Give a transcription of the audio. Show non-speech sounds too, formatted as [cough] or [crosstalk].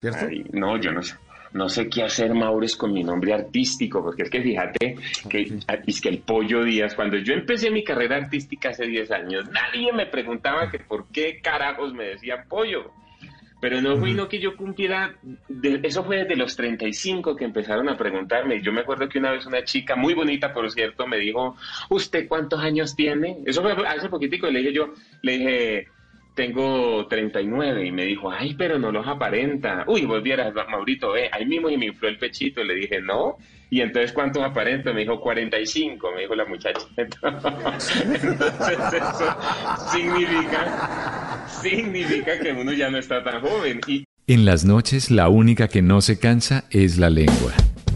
¿cierto? Ay, no, yo no sé. No sé qué hacer, Maures, con mi nombre artístico, porque es que fíjate que es que el Pollo Díaz, cuando yo empecé mi carrera artística hace 10 años, nadie me preguntaba que por qué carajos me decían Pollo. Pero no fue no que yo cumpliera, de- eso fue desde los 35 que empezaron a preguntarme. Yo me acuerdo que una vez una chica muy bonita, por cierto, me dijo, ¿usted cuántos años tiene? Eso fue hace poquitico, y le dije yo, le dije, tengo 39 y me dijo, ay, pero no los aparenta. Uy, vos vieras, Maurito, eh, ahí mismo y me infló el pechito. Le dije, no. Y entonces, ¿cuántos aparento? Me dijo, 45, me dijo la muchacha. [laughs] Entonces, eso significa, significa que uno ya no está tan joven. Y En las noches la única que no se cansa es la lengua.